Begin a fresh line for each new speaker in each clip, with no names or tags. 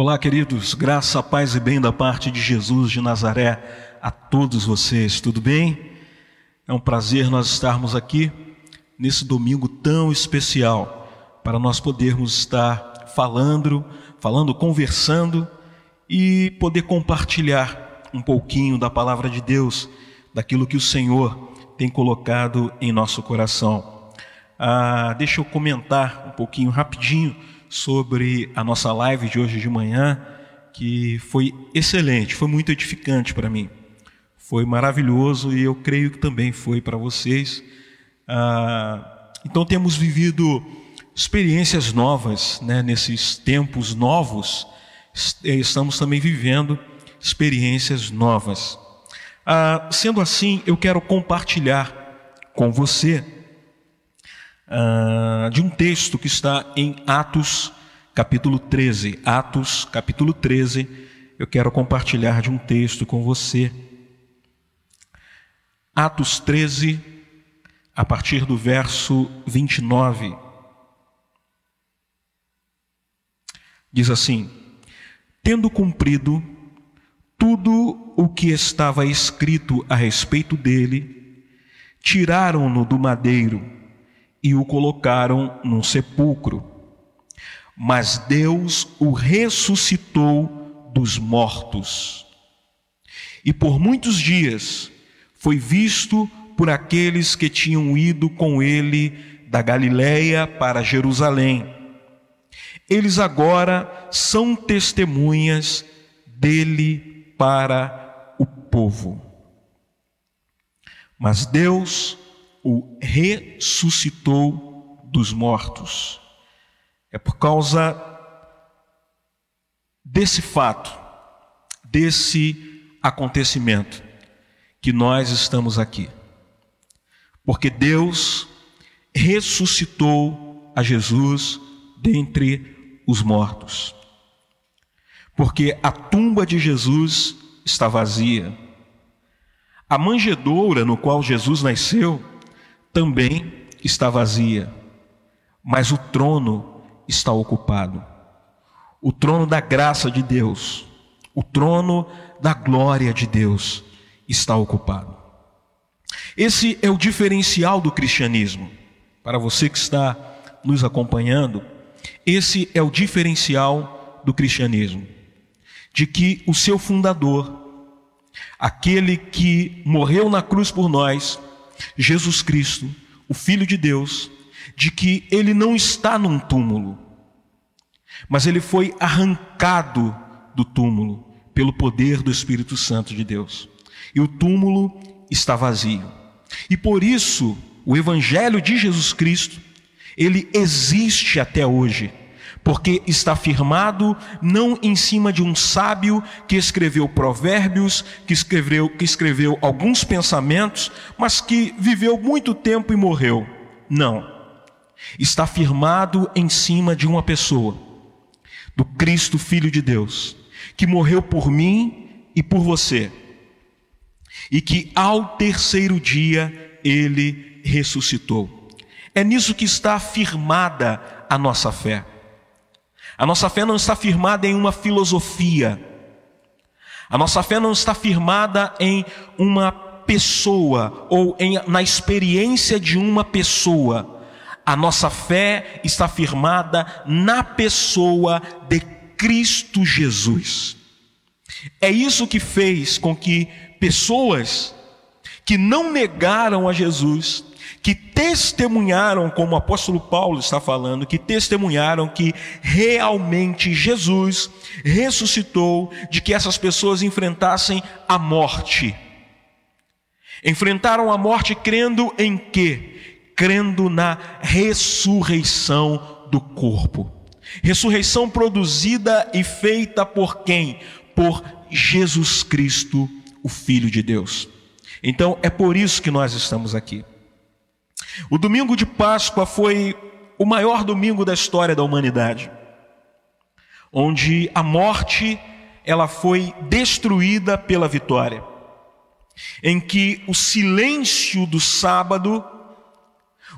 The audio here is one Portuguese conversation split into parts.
Olá, queridos, graça, paz e bem da parte de Jesus de Nazaré a todos vocês, tudo bem? É um prazer nós estarmos aqui nesse domingo tão especial para nós podermos estar falando, falando, conversando e poder compartilhar um pouquinho da palavra de Deus, daquilo que o Senhor tem colocado em nosso coração. Ah, deixa eu comentar um pouquinho rapidinho sobre a nossa live de hoje de manhã, que foi excelente, foi muito edificante para mim. Foi maravilhoso e eu creio que também foi para vocês. Ah, então temos vivido experiências novas, né, nesses tempos novos, estamos também vivendo experiências novas. Ah, sendo assim, eu quero compartilhar com você uh, de um texto que está em Atos, capítulo 13. Atos, capítulo 13. Eu quero compartilhar de um texto com você. Atos 13, a partir do verso 29. Diz assim: Tendo cumprido tudo o que estava escrito a respeito dele, tiraram-no do madeiro e o colocaram num sepulcro. Mas Deus o ressuscitou dos mortos. E por muitos dias foi visto por aqueles que tinham ido com ele da Galiléia para Jerusalém. Eles agora são testemunhas dele para o povo. Mas Deus o ressuscitou dos mortos. É por causa desse fato, desse acontecimento, que nós estamos aqui. Porque Deus ressuscitou a Jesus dentre os mortos. Porque a tumba de Jesus está vazia. A manjedoura no qual Jesus nasceu também está vazia, mas o trono está ocupado. O trono da graça de Deus, o trono da glória de Deus está ocupado. Esse é o diferencial do cristianismo. Para você que está nos acompanhando, esse é o diferencial do cristianismo. De que o seu fundador, aquele que morreu na cruz por nós, Jesus Cristo, o Filho de Deus, de que ele não está num túmulo, mas ele foi arrancado do túmulo pelo poder do Espírito Santo de Deus. E o túmulo está vazio. E por isso, o evangelho de Jesus Cristo, ele existe até hoje porque está firmado não em cima de um sábio que escreveu provérbios, que escreveu, que escreveu alguns pensamentos, mas que viveu muito tempo e morreu. Não. Está firmado em cima de uma pessoa, do Cristo Filho de Deus, que morreu por mim e por você, e que ao terceiro dia ele ressuscitou. É nisso que está firmada a nossa fé. A nossa fé não está firmada em uma filosofia. A nossa fé não está firmada em uma pessoa ou em, na experiência de uma pessoa. A nossa fé está firmada na pessoa de Cristo Jesus. É isso que fez com que pessoas que não negaram a Jesus que testemunharam, como o apóstolo Paulo está falando, que testemunharam que realmente Jesus ressuscitou, de que essas pessoas enfrentassem a morte. Enfrentaram a morte crendo em quê? Crendo na ressurreição do corpo. Ressurreição produzida e feita por quem? Por Jesus Cristo, o Filho de Deus. Então é por isso que nós estamos aqui. O domingo de Páscoa foi o maior domingo da história da humanidade, onde a morte ela foi destruída pela vitória, em que o silêncio do sábado,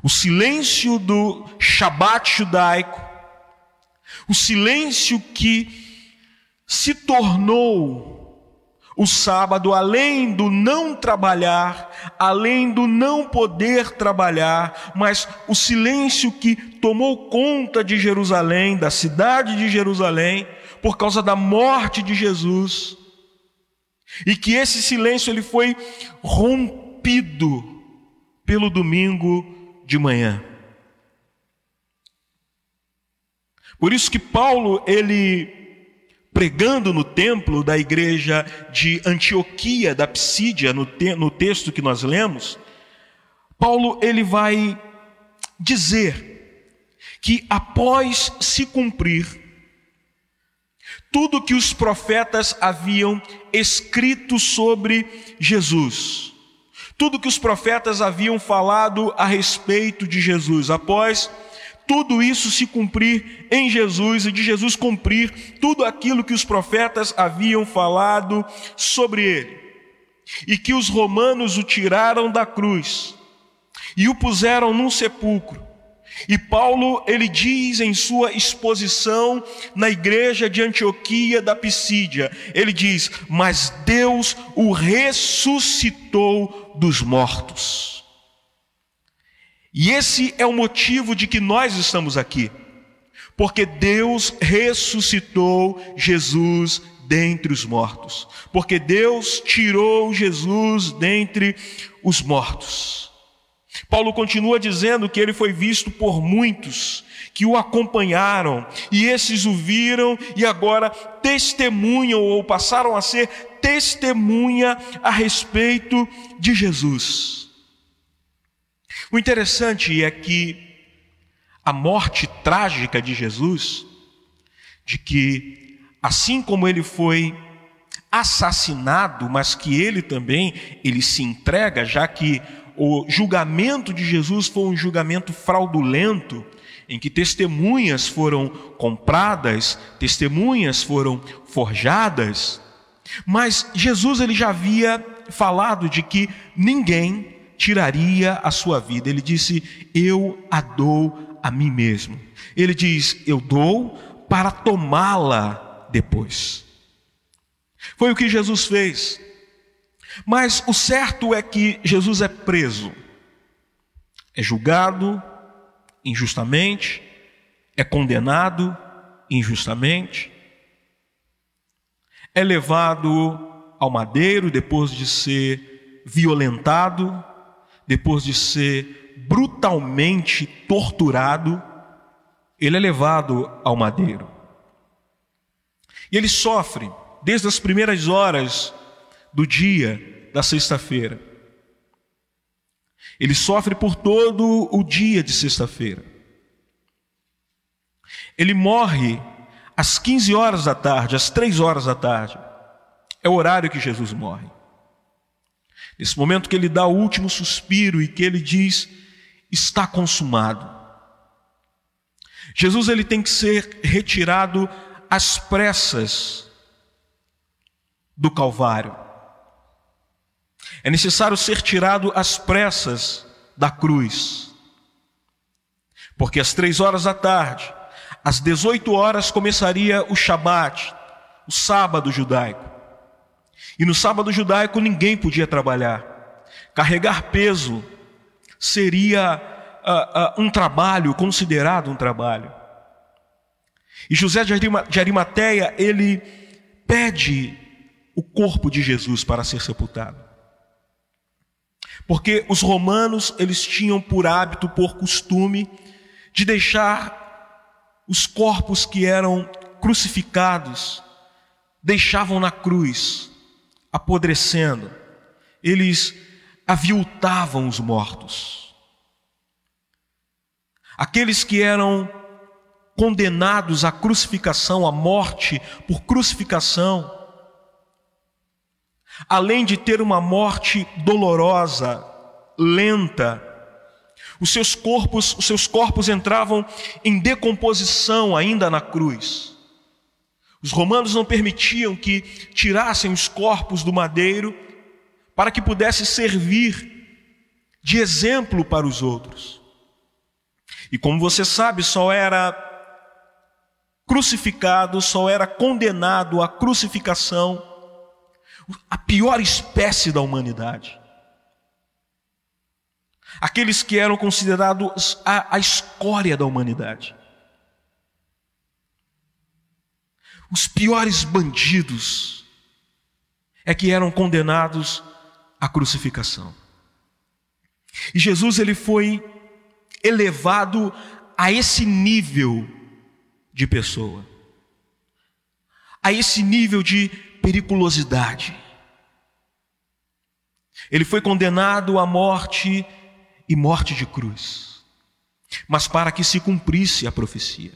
o silêncio do Shabat judaico, o silêncio que se tornou o sábado, além do não trabalhar, além do não poder trabalhar, mas o silêncio que tomou conta de Jerusalém, da cidade de Jerusalém, por causa da morte de Jesus, e que esse silêncio ele foi rompido pelo domingo de manhã. Por isso que Paulo ele pregando no templo da igreja de Antioquia, da Psídia, no, te, no texto que nós lemos, Paulo ele vai dizer que após se cumprir tudo que os profetas haviam escrito sobre Jesus, tudo que os profetas haviam falado a respeito de Jesus, após tudo isso se cumprir em Jesus e de Jesus cumprir tudo aquilo que os profetas haviam falado sobre ele. E que os romanos o tiraram da cruz e o puseram num sepulcro. E Paulo, ele diz em sua exposição na igreja de Antioquia da Pisídia, ele diz: "Mas Deus o ressuscitou dos mortos". E esse é o motivo de que nós estamos aqui. Porque Deus ressuscitou Jesus dentre os mortos. Porque Deus tirou Jesus dentre os mortos. Paulo continua dizendo que ele foi visto por muitos que o acompanharam, e esses o viram e agora testemunham ou passaram a ser testemunha a respeito de Jesus. O interessante é que a morte trágica de Jesus, de que assim como ele foi assassinado, mas que ele também ele se entrega, já que o julgamento de Jesus foi um julgamento fraudulento, em que testemunhas foram compradas, testemunhas foram forjadas, mas Jesus ele já havia falado de que ninguém tiraria a sua vida. Ele disse: Eu a dou a mim mesmo. Ele diz: Eu dou para tomá-la depois. Foi o que Jesus fez. Mas o certo é que Jesus é preso, é julgado injustamente, é condenado injustamente, é levado ao madeiro depois de ser violentado, depois de ser brutalmente torturado, ele é levado ao madeiro. E ele sofre desde as primeiras horas do dia da sexta-feira. Ele sofre por todo o dia de sexta-feira. Ele morre às 15 horas da tarde, às 3 horas da tarde. É o horário que Jesus morre. Nesse momento que ele dá o último suspiro e que ele diz: está consumado. Jesus ele tem que ser retirado às pressas do Calvário. É necessário ser tirado às pressas da cruz. Porque às três horas da tarde, às 18 horas começaria o Shabat, o sábado judaico. E no sábado judaico ninguém podia trabalhar. Carregar peso seria uh, uh, um trabalho, considerado um trabalho. E José de Arimateia, ele pede o corpo de Jesus para ser sepultado. Porque os romanos, eles tinham por hábito, por costume, de deixar os corpos que eram crucificados, deixavam na cruz apodrecendo, eles aviltavam os mortos. Aqueles que eram condenados à crucificação, à morte por crucificação, além de ter uma morte dolorosa, lenta, os seus corpos, os seus corpos entravam em decomposição ainda na cruz. Os romanos não permitiam que tirassem os corpos do madeiro para que pudesse servir de exemplo para os outros. E como você sabe, só era crucificado só era condenado à crucificação a pior espécie da humanidade. Aqueles que eram considerados a, a escória da humanidade. Os piores bandidos é que eram condenados à crucificação. E Jesus ele foi elevado a esse nível de pessoa, a esse nível de periculosidade. Ele foi condenado à morte e morte de cruz, mas para que se cumprisse a profecia.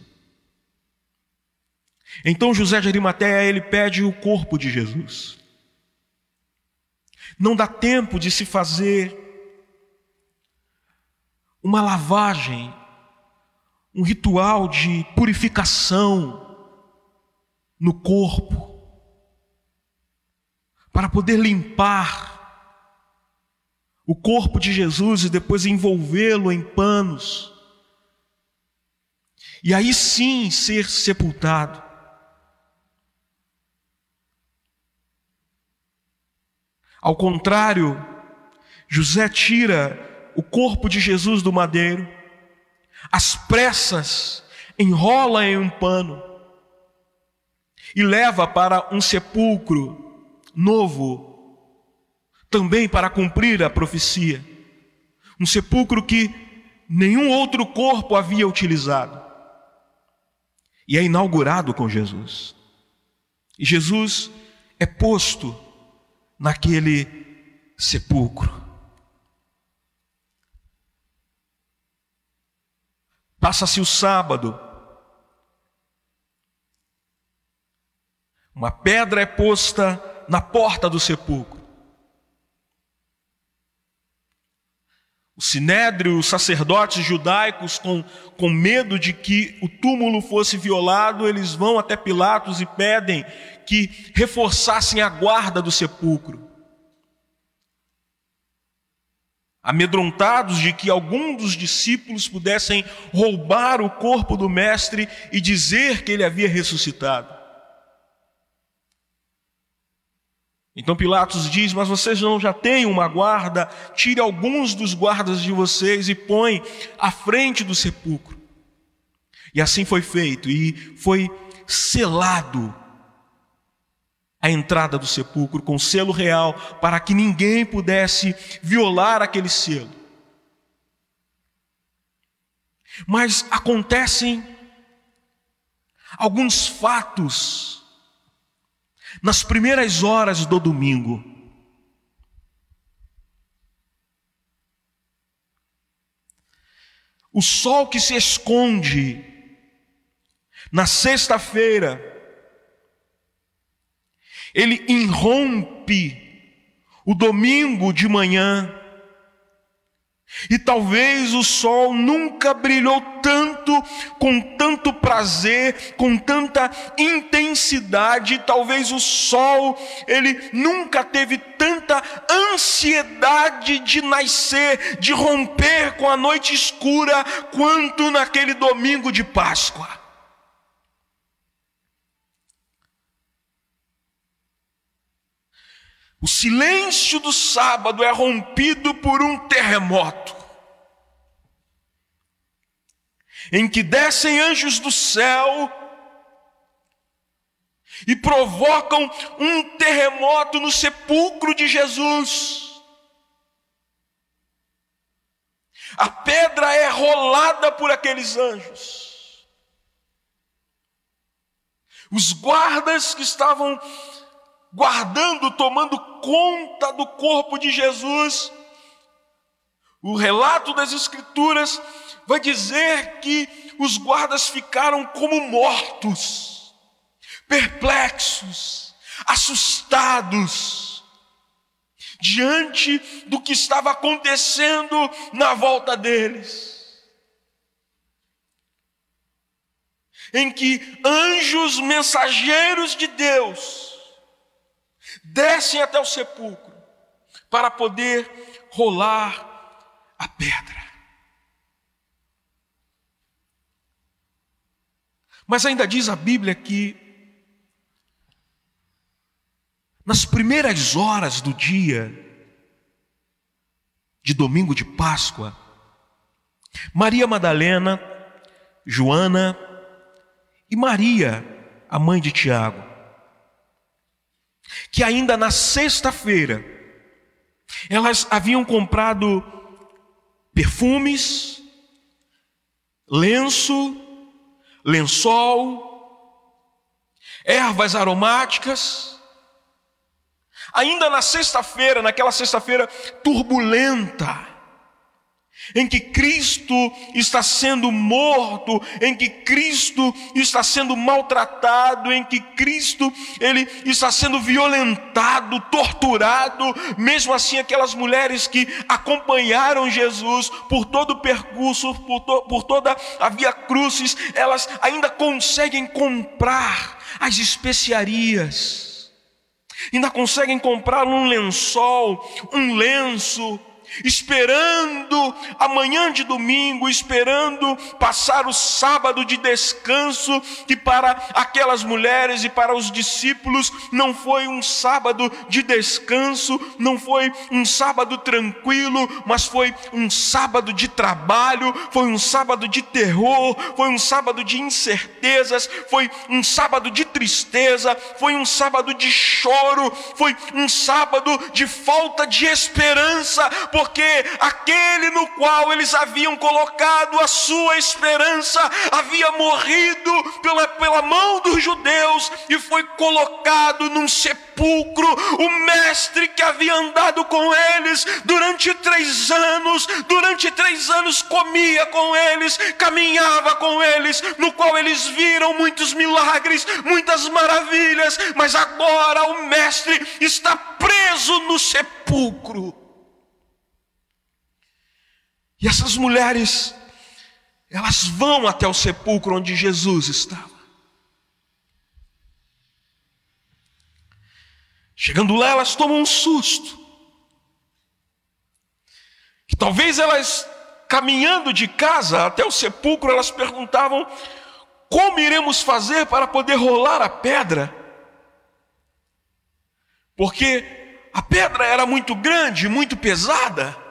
Então José de Arimateia ele pede o corpo de Jesus. Não dá tempo de se fazer uma lavagem, um ritual de purificação no corpo, para poder limpar o corpo de Jesus e depois envolvê-lo em panos, e aí sim ser sepultado. Ao contrário, José tira o corpo de Jesus do madeiro, às pressas enrola em um pano e leva para um sepulcro novo, também para cumprir a profecia. Um sepulcro que nenhum outro corpo havia utilizado. E é inaugurado com Jesus. E Jesus é posto naquele sepulcro. Passa-se o sábado. Uma pedra é posta na porta do sepulcro. O sinédrio, os sacerdotes judaicos, com, com medo de que o túmulo fosse violado, eles vão até Pilatos e pedem que reforçassem a guarda do sepulcro. Amedrontados de que algum dos discípulos pudessem roubar o corpo do Mestre e dizer que ele havia ressuscitado. Então Pilatos diz: Mas vocês não já têm uma guarda? Tire alguns dos guardas de vocês e põe à frente do sepulcro. E assim foi feito, e foi selado a entrada do sepulcro com selo real, para que ninguém pudesse violar aquele selo. Mas acontecem alguns fatos nas primeiras horas do domingo. O sol que se esconde na sexta-feira, ele irrompe o domingo de manhã e talvez o sol nunca brilhou tanto, com tanto prazer, com tanta intensidade. Talvez o sol, ele nunca teve tanta ansiedade de nascer, de romper com a noite escura, quanto naquele domingo de Páscoa. O silêncio do sábado é rompido por um terremoto, em que descem anjos do céu e provocam um terremoto no sepulcro de Jesus. A pedra é rolada por aqueles anjos. Os guardas que estavam guardando, tomando conta do corpo de Jesus. O relato das Escrituras vai dizer que os guardas ficaram como mortos, perplexos, assustados, diante do que estava acontecendo na volta deles. Em que anjos mensageiros de Deus descem até o sepulcro para poder rolar a pedra. Mas ainda diz a Bíblia que nas primeiras horas do dia de domingo de Páscoa, Maria Madalena, Joana e Maria, a mãe de Tiago, que ainda na sexta-feira elas haviam comprado perfumes, lenço, lençol, ervas aromáticas. Ainda na sexta-feira, naquela sexta-feira turbulenta, em que Cristo está sendo morto, em que Cristo está sendo maltratado, em que Cristo ele está sendo violentado, torturado, mesmo assim aquelas mulheres que acompanharam Jesus por todo o percurso, por, to, por toda a via crucis, elas ainda conseguem comprar as especiarias, ainda conseguem comprar um lençol, um lenço, esperando a manhã de domingo, esperando passar o sábado de descanso, que para aquelas mulheres e para os discípulos não foi um sábado de descanso, não foi um sábado tranquilo, mas foi um sábado de trabalho, foi um sábado de terror, foi um sábado de incertezas, foi um sábado de tristeza, foi um sábado de choro, foi um sábado de falta de esperança, por porque aquele no qual eles haviam colocado a sua esperança havia morrido pela, pela mão dos judeus e foi colocado num sepulcro. O mestre que havia andado com eles durante três anos, durante três anos comia com eles, caminhava com eles, no qual eles viram muitos milagres, muitas maravilhas, mas agora o mestre está preso no sepulcro. E essas mulheres, elas vão até o sepulcro onde Jesus estava. Chegando lá, elas tomam um susto. E talvez elas, caminhando de casa até o sepulcro, elas perguntavam: como iremos fazer para poder rolar a pedra? Porque a pedra era muito grande, muito pesada.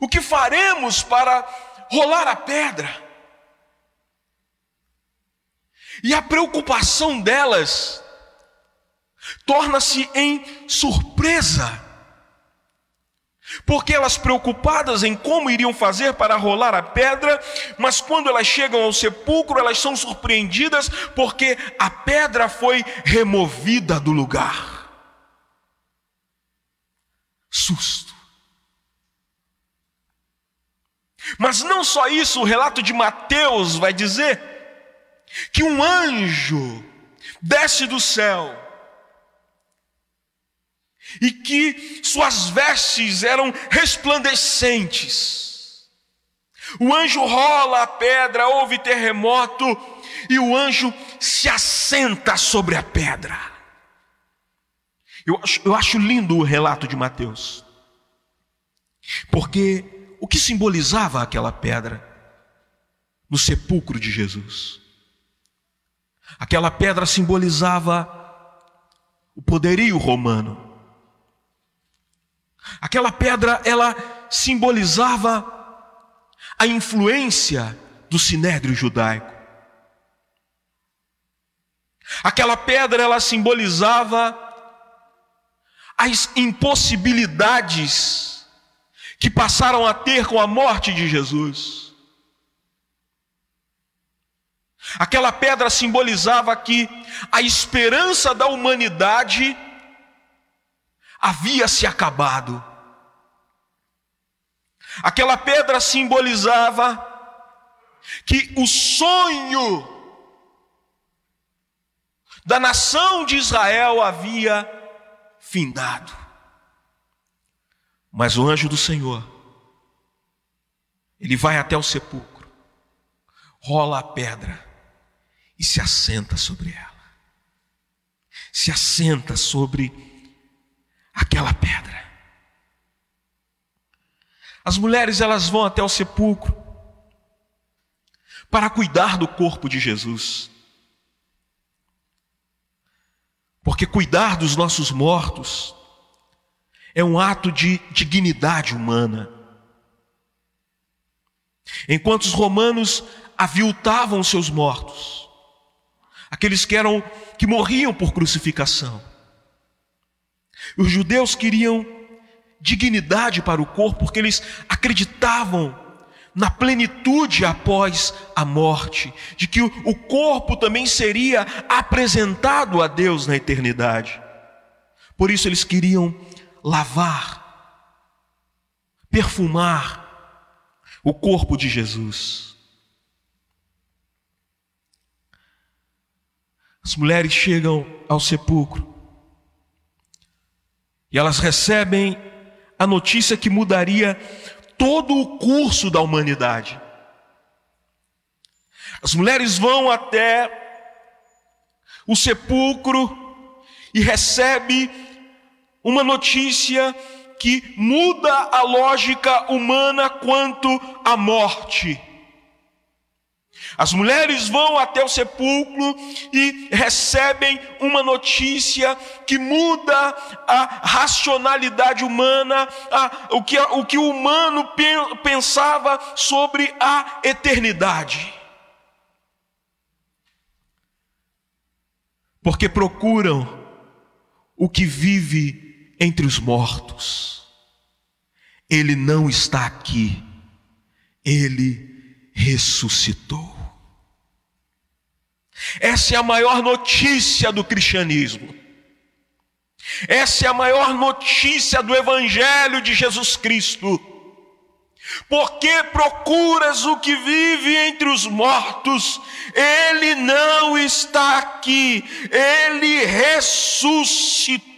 O que faremos para rolar a pedra? E a preocupação delas torna-se em surpresa. Porque elas preocupadas em como iriam fazer para rolar a pedra, mas quando elas chegam ao sepulcro, elas são surpreendidas porque a pedra foi removida do lugar. Susto. Mas não só isso, o relato de Mateus vai dizer que um anjo desce do céu e que suas vestes eram resplandecentes. O anjo rola a pedra, houve terremoto e o anjo se assenta sobre a pedra. Eu acho, eu acho lindo o relato de Mateus, porque o que simbolizava aquela pedra no sepulcro de Jesus. Aquela pedra simbolizava o poderio romano. Aquela pedra ela simbolizava a influência do sinédrio judaico. Aquela pedra ela simbolizava as impossibilidades que passaram a ter com a morte de Jesus. Aquela pedra simbolizava que a esperança da humanidade havia se acabado. Aquela pedra simbolizava que o sonho da nação de Israel havia findado. Mas o anjo do Senhor, ele vai até o sepulcro, rola a pedra e se assenta sobre ela. Se assenta sobre aquela pedra. As mulheres elas vão até o sepulcro, para cuidar do corpo de Jesus. Porque cuidar dos nossos mortos é um ato de dignidade humana. Enquanto os romanos aviltavam seus mortos, aqueles que eram que morriam por crucificação. Os judeus queriam dignidade para o corpo porque eles acreditavam na plenitude após a morte, de que o corpo também seria apresentado a Deus na eternidade. Por isso eles queriam lavar, perfumar o corpo de Jesus. As mulheres chegam ao sepulcro e elas recebem a notícia que mudaria todo o curso da humanidade. As mulheres vão até o sepulcro e recebe uma notícia que muda a lógica humana quanto à morte. As mulheres vão até o sepulcro e recebem uma notícia que muda a racionalidade humana, a, o, que, o que o humano pensava sobre a eternidade. Porque procuram o que vive entre os mortos. Ele não está aqui, ele ressuscitou. Essa é a maior notícia do cristianismo. Essa é a maior notícia do Evangelho de Jesus Cristo. Porque procuras o que vive entre os mortos, ele não está aqui, ele ressuscitou.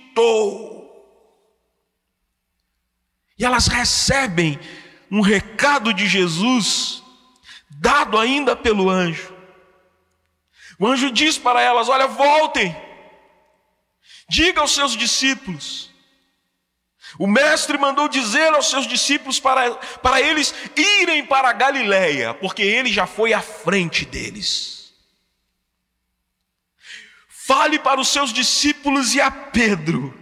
E elas recebem um recado de Jesus, dado ainda pelo anjo. O anjo diz para elas: Olha, voltem, diga aos seus discípulos. O mestre mandou dizer aos seus discípulos para, para eles irem para Galiléia, porque ele já foi à frente deles. Fale para os seus discípulos e a Pedro: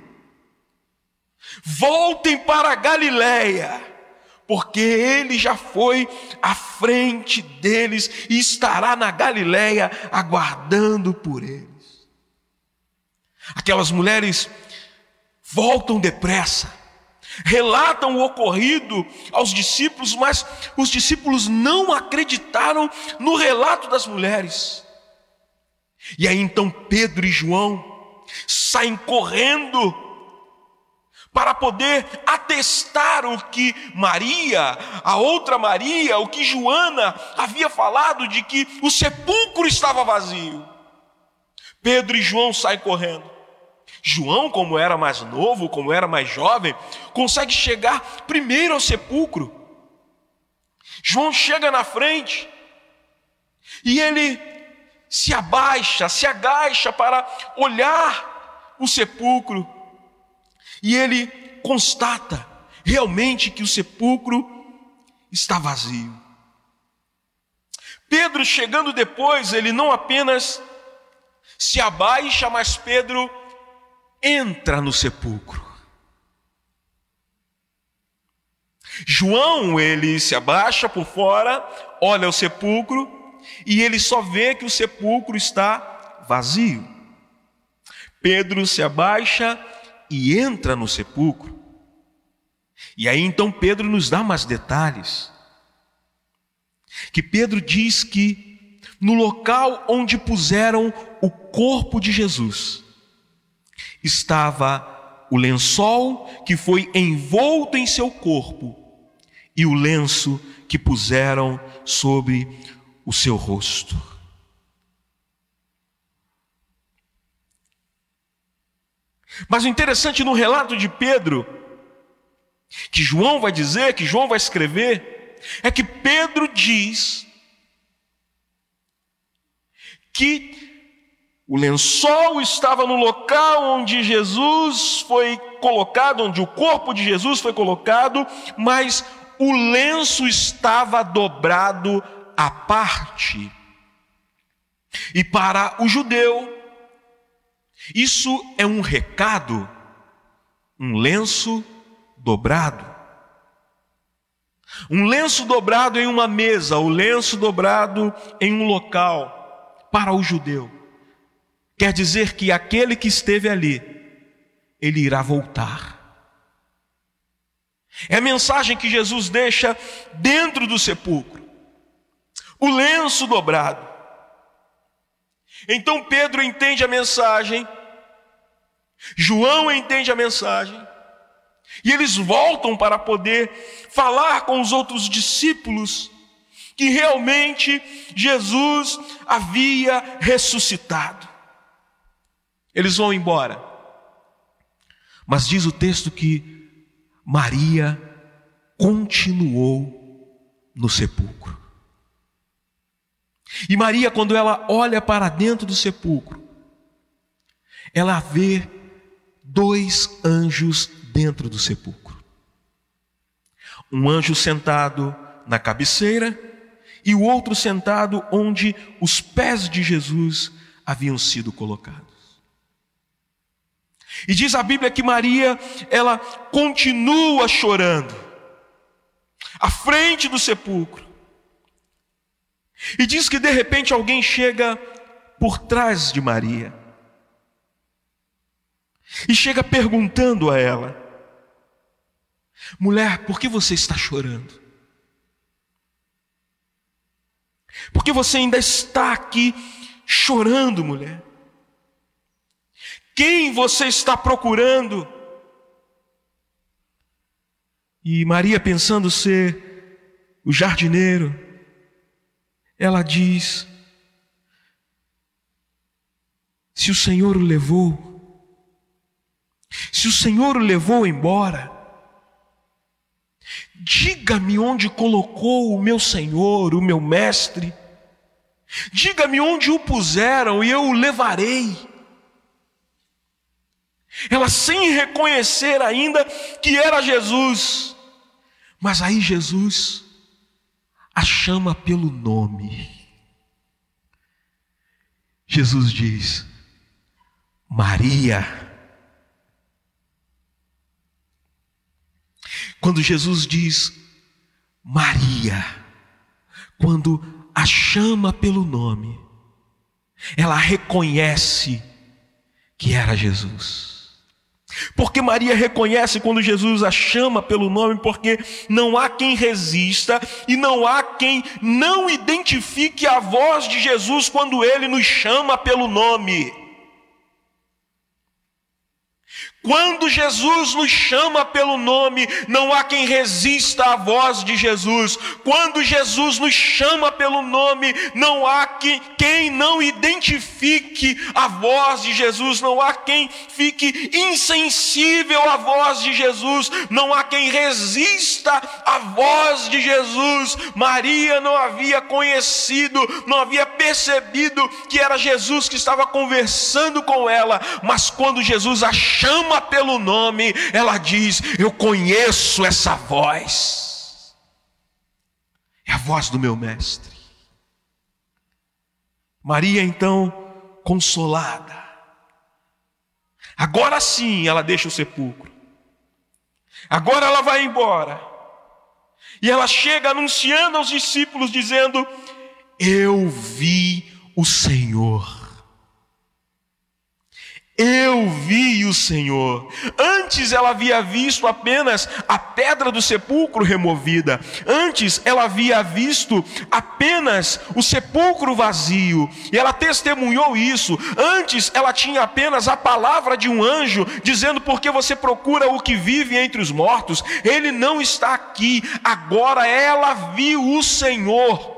voltem para a Galiléia porque ele já foi à frente deles e estará na Galiléia aguardando por eles. Aquelas mulheres voltam depressa, relatam o ocorrido aos discípulos, mas os discípulos não acreditaram no relato das mulheres. E aí então Pedro e João saem correndo para poder atestar o que Maria, a outra Maria, o que Joana havia falado de que o sepulcro estava vazio. Pedro e João saem correndo. João, como era mais novo, como era mais jovem, consegue chegar primeiro ao sepulcro. João chega na frente e ele se abaixa, se agacha para olhar o sepulcro. E ele constata realmente que o sepulcro está vazio. Pedro, chegando depois, ele não apenas se abaixa, mas Pedro entra no sepulcro. João, ele se abaixa por fora, olha o sepulcro e ele só vê que o sepulcro está vazio. Pedro se abaixa e entra no sepulcro. E aí então Pedro nos dá mais detalhes. Que Pedro diz que no local onde puseram o corpo de Jesus estava o lençol que foi envolto em seu corpo e o lenço que puseram sobre o seu rosto. Mas o interessante no relato de Pedro, que João vai dizer, que João vai escrever, é que Pedro diz que o lençol estava no local onde Jesus foi colocado, onde o corpo de Jesus foi colocado, mas o lenço estava dobrado à parte. E para o judeu, isso é um recado, um lenço dobrado. Um lenço dobrado em uma mesa, o lenço dobrado em um local, para o judeu. Quer dizer que aquele que esteve ali, ele irá voltar. É a mensagem que Jesus deixa dentro do sepulcro. O lenço dobrado. Então Pedro entende a mensagem, João entende a mensagem, e eles voltam para poder falar com os outros discípulos que realmente Jesus havia ressuscitado. Eles vão embora. Mas diz o texto que Maria continuou no sepulcro. E Maria, quando ela olha para dentro do sepulcro, ela vê dois anjos dentro do sepulcro. Um anjo sentado na cabeceira e o outro sentado onde os pés de Jesus haviam sido colocados. E diz a Bíblia que Maria, ela continua chorando à frente do sepulcro. E diz que de repente alguém chega por trás de Maria e chega perguntando a ela: Mulher, por que você está chorando? Por que você ainda está aqui chorando, mulher? Quem você está procurando? E Maria, pensando ser o jardineiro, ela diz: Se o Senhor o levou, se o Senhor o levou embora, diga-me onde colocou o meu Senhor, o meu mestre, diga-me onde o puseram e eu o levarei. Ela sem reconhecer ainda que era Jesus, mas aí Jesus a chama pelo nome. Jesus diz: Maria. Quando Jesus diz Maria, quando a chama pelo nome, ela reconhece que era Jesus. Porque Maria reconhece quando Jesus a chama pelo nome, porque não há quem resista e não há quem não identifique a voz de Jesus quando ele nos chama pelo nome. Quando Jesus nos chama pelo nome, não há quem resista à voz de Jesus. Quando Jesus nos chama pelo nome, não há quem, quem não identifique a voz de Jesus. Não há quem fique insensível à voz de Jesus. Não há quem resista à voz de Jesus. Maria não havia conhecido, não havia percebido que era Jesus que estava conversando com ela. Mas quando Jesus a chama pelo nome, ela diz: Eu conheço essa voz. É a voz do meu mestre. Maria, então, consolada. Agora sim ela deixa o sepulcro. Agora ela vai embora. E ela chega anunciando aos discípulos, dizendo: Eu vi o Senhor. Eu vi o Senhor. Antes ela havia visto apenas a pedra do sepulcro removida. Antes ela havia visto apenas o sepulcro vazio. E ela testemunhou isso. Antes ela tinha apenas a palavra de um anjo dizendo: Porque você procura o que vive entre os mortos? Ele não está aqui. Agora ela viu o Senhor.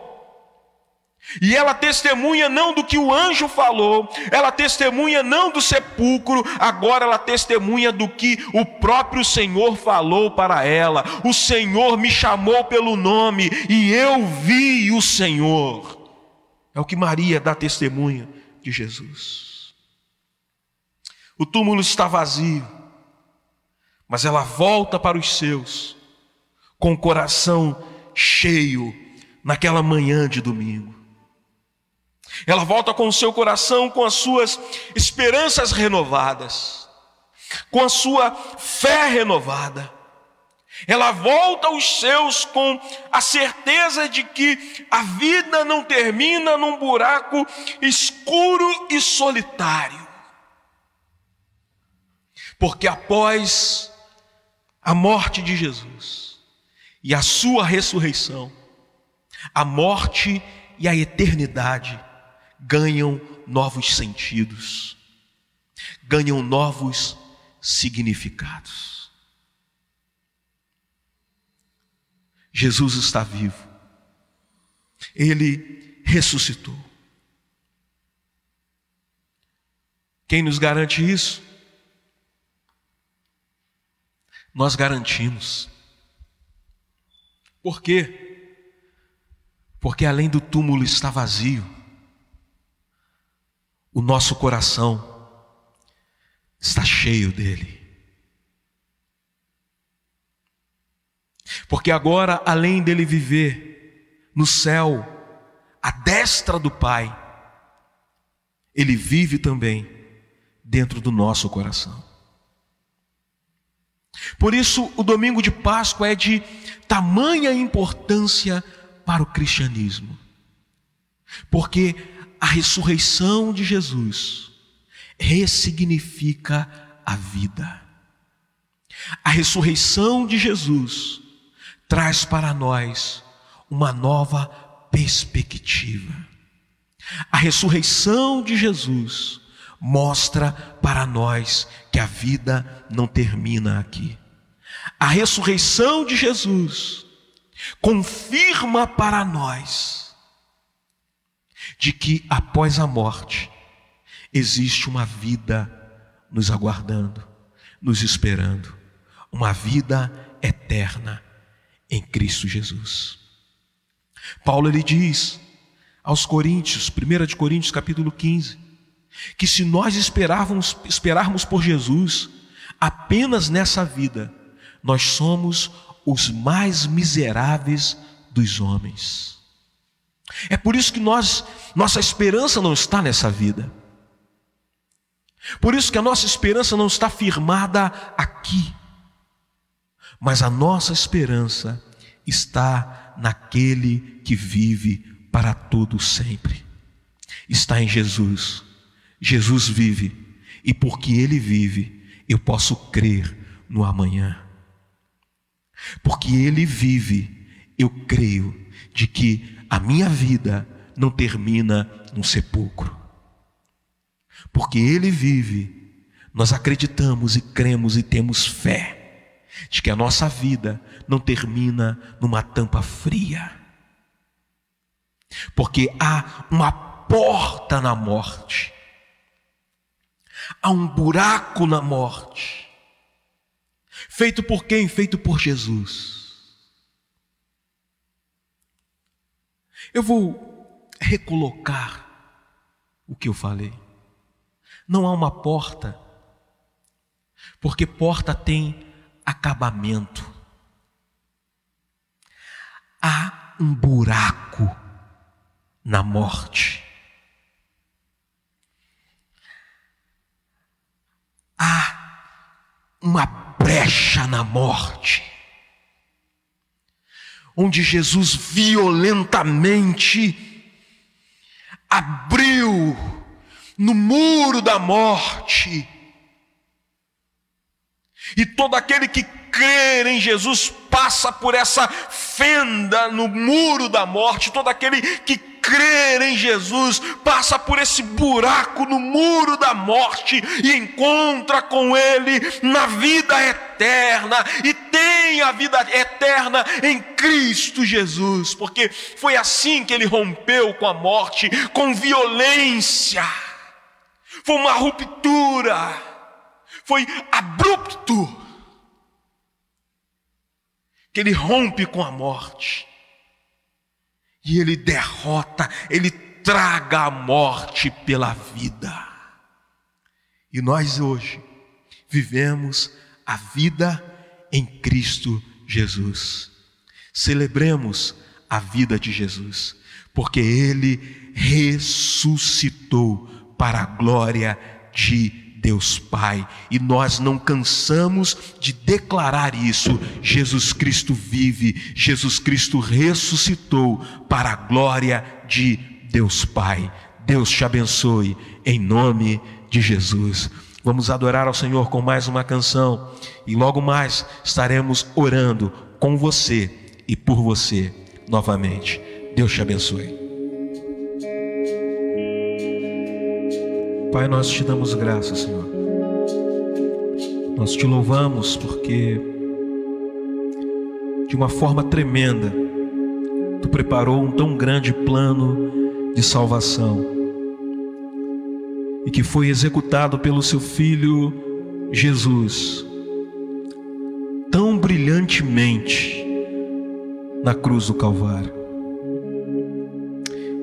E ela testemunha não do que o anjo falou, ela testemunha não do sepulcro, agora ela testemunha do que o próprio Senhor falou para ela. O Senhor me chamou pelo nome e eu vi o Senhor. É o que Maria dá testemunha de Jesus. O túmulo está vazio, mas ela volta para os seus com o coração cheio naquela manhã de domingo. Ela volta com o seu coração, com as suas esperanças renovadas, com a sua fé renovada. Ela volta aos seus com a certeza de que a vida não termina num buraco escuro e solitário. Porque após a morte de Jesus e a sua ressurreição, a morte e a eternidade ganham novos sentidos, ganham novos significados. Jesus está vivo, ele ressuscitou. Quem nos garante isso? Nós garantimos. Por quê? Porque além do túmulo está vazio, o nosso coração está cheio dele. Porque agora, além dele viver no céu, à destra do Pai, ele vive também dentro do nosso coração. Por isso, o domingo de Páscoa é de tamanha importância para o cristianismo, porque a ressurreição de Jesus ressignifica a vida. A ressurreição de Jesus traz para nós uma nova perspectiva. A ressurreição de Jesus mostra para nós que a vida não termina aqui. A ressurreição de Jesus confirma para nós de que após a morte existe uma vida nos aguardando, nos esperando, uma vida eterna em Cristo Jesus. Paulo ele diz aos Coríntios, 1 de Coríntios capítulo 15, que se nós esperarmos, esperarmos por Jesus apenas nessa vida, nós somos os mais miseráveis dos homens. É por isso que nós, nossa esperança não está nessa vida. Por isso que a nossa esperança não está firmada aqui. Mas a nossa esperança está naquele que vive para todo sempre. Está em Jesus Jesus vive, e porque Ele vive, eu posso crer no amanhã. Porque Ele vive, eu creio de que a minha vida não termina no sepulcro. Porque Ele vive, nós acreditamos e cremos e temos fé de que a nossa vida não termina numa tampa fria. Porque há uma porta na morte Há um buraco na morte. Feito por quem? Feito por Jesus. Eu vou recolocar o que eu falei. Não há uma porta, porque porta tem acabamento. Há um buraco na morte. há uma brecha na morte, onde Jesus violentamente abriu no muro da morte, e todo aquele que crer em Jesus passa por essa fenda no muro da morte, todo aquele que crer em Jesus passa por esse buraco no muro da morte e encontra com Ele na vida eterna e tem a vida eterna em Cristo Jesus, porque foi assim que Ele rompeu com a morte, com violência, foi uma ruptura, foi abrupto. Que ele rompe com a morte. E ele derrota, ele traga a morte pela vida. E nós hoje vivemos a vida em Cristo Jesus. Celebremos a vida de Jesus, porque ele ressuscitou para a glória de Deus Pai, e nós não cansamos de declarar isso. Jesus Cristo vive, Jesus Cristo ressuscitou para a glória de Deus Pai. Deus te abençoe, em nome de Jesus. Vamos adorar ao Senhor com mais uma canção, e logo mais estaremos orando com você e por você novamente. Deus te abençoe. Pai, nós te damos graça, Senhor. Nós te louvamos porque, de uma forma tremenda, Tu preparou um tão grande plano de salvação e que foi executado pelo Seu Filho Jesus, tão brilhantemente na cruz do Calvário.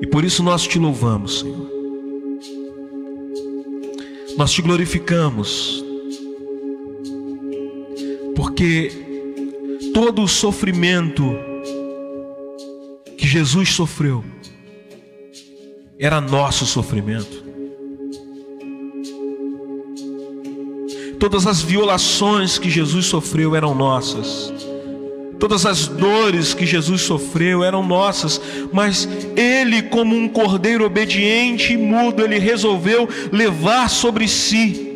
E por isso nós te louvamos, Senhor. Nós te glorificamos, porque todo o sofrimento que Jesus sofreu era nosso sofrimento. Todas as violações que Jesus sofreu eram nossas. Todas as dores que Jesus sofreu eram nossas, mas ele, como um cordeiro obediente e mudo, ele resolveu levar sobre si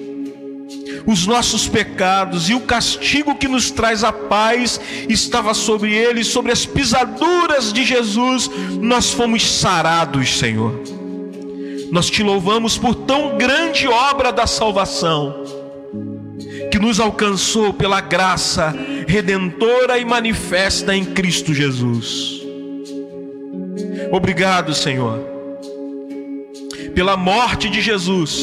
os nossos pecados e o castigo que nos traz a paz estava sobre ele, sobre as pisaduras de Jesus, nós fomos sarados, Senhor. Nós te louvamos por tão grande obra da salvação nos alcançou pela graça redentora e manifesta em Cristo Jesus. Obrigado, Senhor, pela morte de Jesus,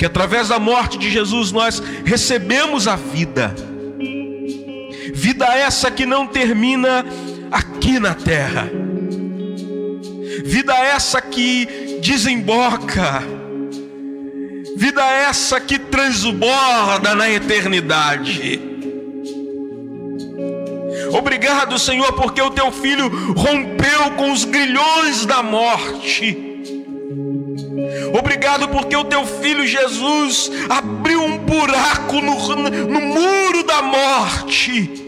que através da morte de Jesus nós recebemos a vida, vida essa que não termina aqui na terra, vida essa que desemboca Vida essa que transborda na eternidade. Obrigado, Senhor, porque o teu filho rompeu com os grilhões da morte. Obrigado porque o teu filho Jesus abriu um buraco no, no muro da morte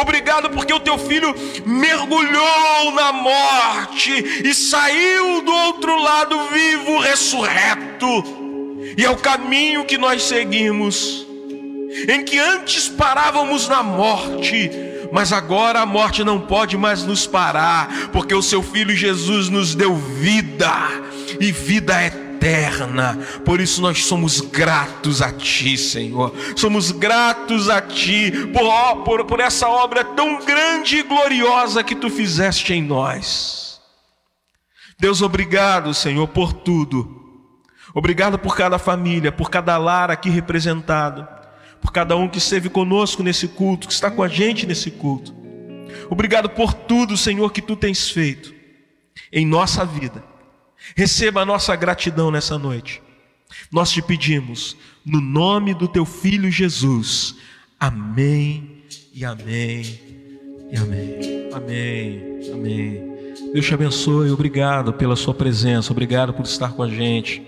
Obrigado porque o teu filho mergulhou na morte e saiu do outro lado vivo, ressurreto. E é o caminho que nós seguimos, em que antes parávamos na morte, mas agora a morte não pode mais nos parar, porque o seu filho Jesus nos deu vida e vida eterna eterna. Por isso nós somos gratos a Ti, Senhor. Somos gratos a Ti por, por, por essa obra tão grande e gloriosa que Tu fizeste em nós. Deus, obrigado, Senhor, por tudo. Obrigado por cada família, por cada lar aqui representado, por cada um que esteve conosco nesse culto, que está com a gente nesse culto. Obrigado por tudo, Senhor, que tu tens feito em nossa vida. Receba a nossa gratidão nessa noite. Nós te pedimos, no nome do teu filho Jesus. Amém e amém e amém. Amém. Amém. Deus te abençoe. Obrigado pela sua presença. Obrigado por estar com a gente.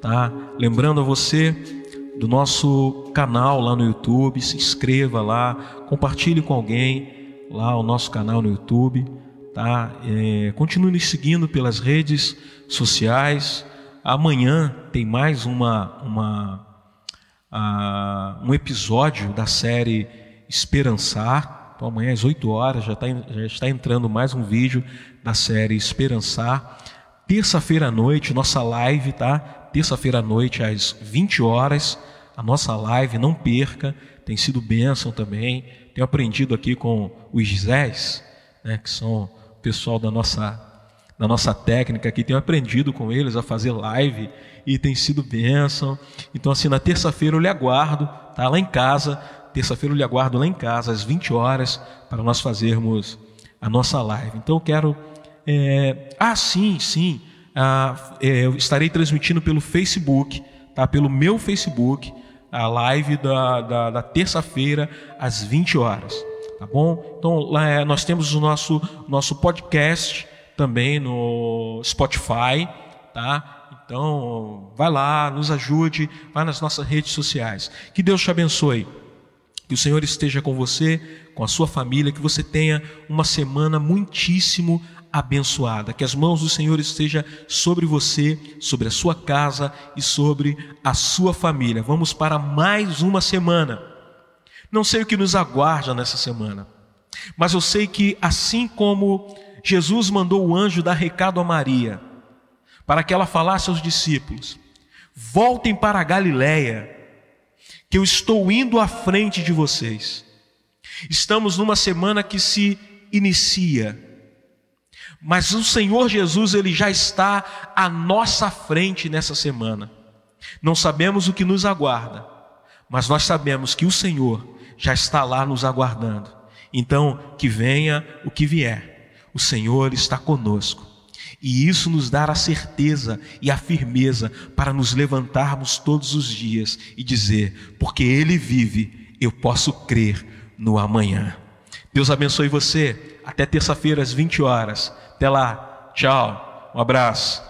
Tá? Lembrando a você do nosso canal lá no YouTube, se inscreva lá, compartilhe com alguém lá o nosso canal no YouTube. Tá? É, continue nos seguindo pelas redes sociais. Amanhã tem mais uma, uma um episódio da série Esperançar. Então, amanhã às 8 horas já, tá, já está entrando mais um vídeo da série Esperançar. Terça-feira à noite, nossa live, tá? Terça-feira à noite, às 20 horas, a nossa live, não perca, tem sido bênção também. Tenho aprendido aqui com os Gisés, né, que são pessoal da nossa, da nossa técnica aqui, tenho aprendido com eles a fazer live e tem sido bênção. Então, assim, na terça-feira eu lhe aguardo, tá? Lá em casa, terça-feira eu lhe aguardo lá em casa, às 20 horas, para nós fazermos a nossa live. Então, eu quero. É... Ah, sim, sim. Ah, é, eu estarei transmitindo pelo Facebook, tá? Pelo meu Facebook, a live da, da, da terça-feira, às 20 horas. Tá bom? Então lá é, nós temos o nosso nosso podcast também no Spotify, tá? Então vai lá, nos ajude, vai nas nossas redes sociais. Que Deus te abençoe. Que o Senhor esteja com você, com a sua família, que você tenha uma semana muitíssimo abençoada. Que as mãos do Senhor estejam sobre você, sobre a sua casa e sobre a sua família. Vamos para mais uma semana. Não sei o que nos aguarda nessa semana, mas eu sei que assim como Jesus mandou o anjo dar recado a Maria, para que ela falasse aos discípulos: Voltem para a Galiléia que eu estou indo à frente de vocês. Estamos numa semana que se inicia, mas o Senhor Jesus ele já está à nossa frente nessa semana. Não sabemos o que nos aguarda, mas nós sabemos que o Senhor já está lá nos aguardando. Então, que venha o que vier, o Senhor está conosco. E isso nos dá a certeza e a firmeza para nos levantarmos todos os dias e dizer: porque Ele vive, eu posso crer no amanhã. Deus abençoe você. Até terça-feira às 20 horas. Até lá. Tchau. Um abraço.